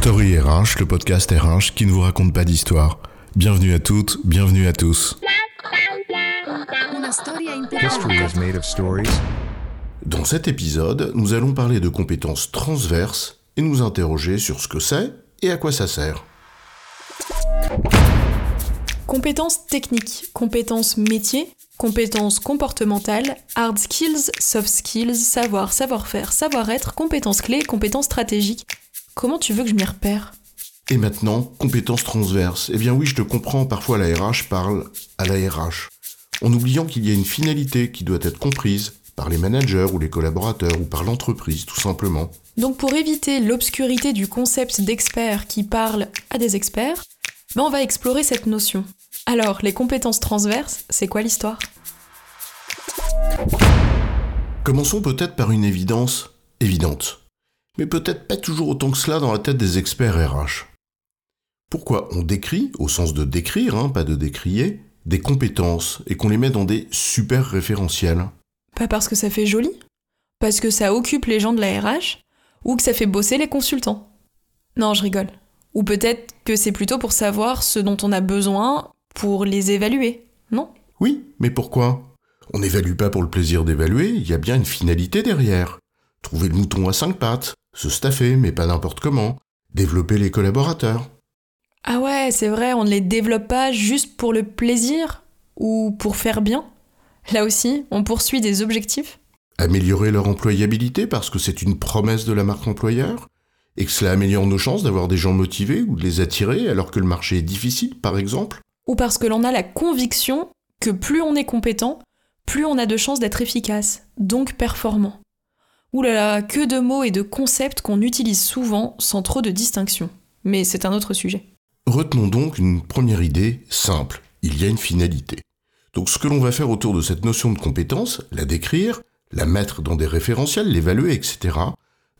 Story RH, le podcast RH qui ne vous raconte pas d'histoire. Bienvenue à toutes, bienvenue à tous. Dans cet épisode, nous allons parler de compétences transverses et nous interroger sur ce que c'est et à quoi ça sert. Compétences techniques, compétences métiers, compétences comportementales, hard skills, soft skills, savoir, savoir-faire, savoir-être, compétences clés, compétences stratégiques. Comment tu veux que je m'y repère? Et maintenant, compétences transverses. Eh bien oui, je te comprends, parfois la RH parle à la RH, en oubliant qu'il y a une finalité qui doit être comprise par les managers ou les collaborateurs ou par l'entreprise, tout simplement. Donc pour éviter l'obscurité du concept d'expert qui parle à des experts, ben on va explorer cette notion. Alors, les compétences transverses, c'est quoi l'histoire? Commençons peut-être par une évidence évidente, mais peut-être pas toujours autant que cela dans la tête des experts RH. Pourquoi on décrit, au sens de décrire, hein, pas de décrier, des compétences et qu'on les met dans des super référentiels? Pas parce que ça fait joli Parce que ça occupe les gens de la RH Ou que ça fait bosser les consultants Non, je rigole. Ou peut-être que c'est plutôt pour savoir ce dont on a besoin pour les évaluer, non? Oui, mais pourquoi? On n'évalue pas pour le plaisir d'évaluer, il y a bien une finalité derrière. Trouver le mouton à cinq pattes, se staffer, mais pas n'importe comment, développer les collaborateurs. Ah ouais, c'est vrai, on ne les développe pas juste pour le plaisir ou pour faire bien. Là aussi, on poursuit des objectifs. Améliorer leur employabilité parce que c'est une promesse de la marque employeur et que cela améliore nos chances d'avoir des gens motivés ou de les attirer alors que le marché est difficile, par exemple. Ou parce que l'on a la conviction que plus on est compétent, plus on a de chances d'être efficace, donc performant. Ouh là là, que de mots et de concepts qu'on utilise souvent sans trop de distinction. Mais c'est un autre sujet. Retenons donc une première idée simple. Il y a une finalité. Donc ce que l'on va faire autour de cette notion de compétence, la décrire, la mettre dans des référentiels, l'évaluer, etc.,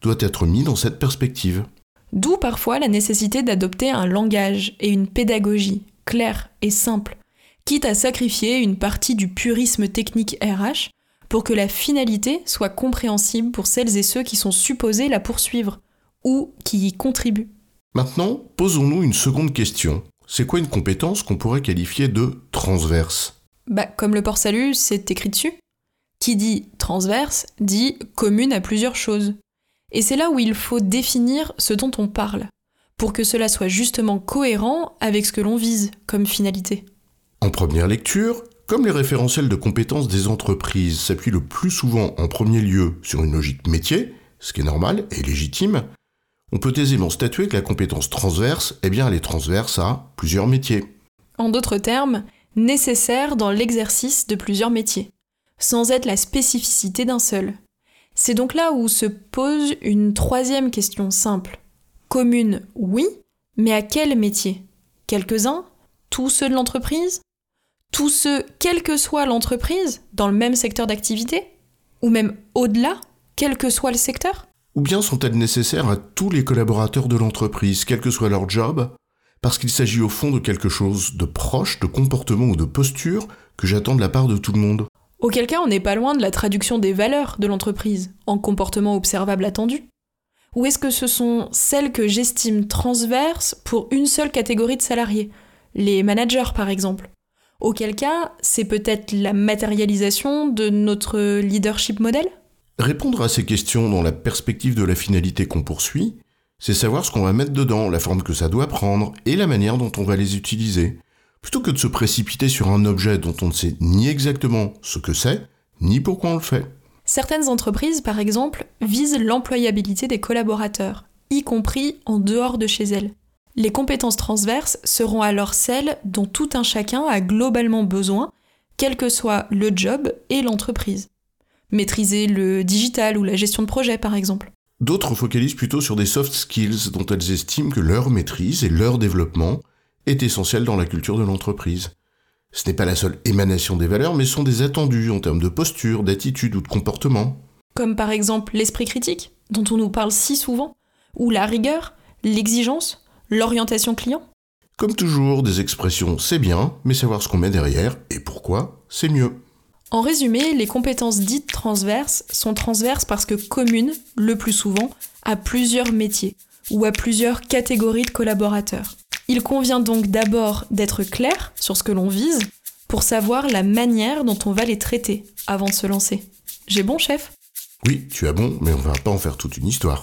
doit être mis dans cette perspective. D'où parfois la nécessité d'adopter un langage et une pédagogie claire et simple, quitte à sacrifier une partie du purisme technique RH pour que la finalité soit compréhensible pour celles et ceux qui sont supposés la poursuivre ou qui y contribuent. Maintenant, posons-nous une seconde question. C'est quoi une compétence qu'on pourrait qualifier de transverse? Bah, comme le port-salut, c'est écrit dessus. Qui dit transverse dit commune à plusieurs choses. Et c'est là où il faut définir ce dont on parle, pour que cela soit justement cohérent avec ce que l'on vise comme finalité. En première lecture, comme les référentiels de compétences des entreprises s'appuient le plus souvent en premier lieu sur une logique métier, ce qui est normal et légitime, on peut aisément statuer que la compétence transverse, eh bien, elle est transverse à plusieurs métiers. En d'autres termes, nécessaire dans l'exercice de plusieurs métiers, sans être la spécificité d'un seul. C'est donc là où se pose une troisième question simple. Commune, oui, mais à quel métier? Quelques-uns? Tous ceux de l'entreprise? Tous ceux, quelle que soit l'entreprise, dans le même secteur d'activité Ou même au-delà, quel que soit le secteur? Ou bien sont-elles nécessaires à tous les collaborateurs de l'entreprise, quel que soit leur job, parce qu'il s'agit au fond de quelque chose de proche, de comportement ou de posture que j'attends de la part de tout le monde? Auquel cas, on n'est pas loin de la traduction des valeurs de l'entreprise en comportement observable attendu. Ou est-ce que ce sont celles que j'estime transverses pour une seule catégorie de salariés? Les managers, par exemple. Auquel cas, c'est peut-être la matérialisation de notre leadership modèle Répondre à ces questions dans la perspective de la finalité qu'on poursuit, c'est savoir ce qu'on va mettre dedans, la forme que ça doit prendre et la manière dont on va les utiliser, plutôt que de se précipiter sur un objet dont on ne sait ni exactement ce que c'est, ni pourquoi on le fait. Certaines entreprises, par exemple, visent l'employabilité des collaborateurs, y compris en dehors de chez elles. Les compétences transverses seront alors celles dont tout un chacun a globalement besoin, quel que soit le job et l'entreprise. Maîtriser le digital ou la gestion de projet, par exemple. D'autres focalisent plutôt sur des soft skills dont elles estiment que leur maîtrise et leur développement est essentiel dans la culture de l'entreprise. Ce n'est pas la seule émanation des valeurs, mais sont des attendus en termes de posture, d'attitude ou de comportement. Comme par exemple l'esprit critique, dont on nous parle si souvent, ou la rigueur, l'exigence, l'orientation client? Comme toujours, des expressions c'est bien, mais savoir ce qu'on met derrière et pourquoi, c'est mieux. En résumé, les compétences dites transverses sont transverses parce que communes, le plus souvent, à plusieurs métiers, ou à plusieurs catégories de collaborateurs. Il convient donc d'abord d'être clair sur ce que l'on vise pour savoir la manière dont on va les traiter avant de se lancer. J'ai bon, chef? Oui, tu as bon, mais on va pas en faire toute une histoire.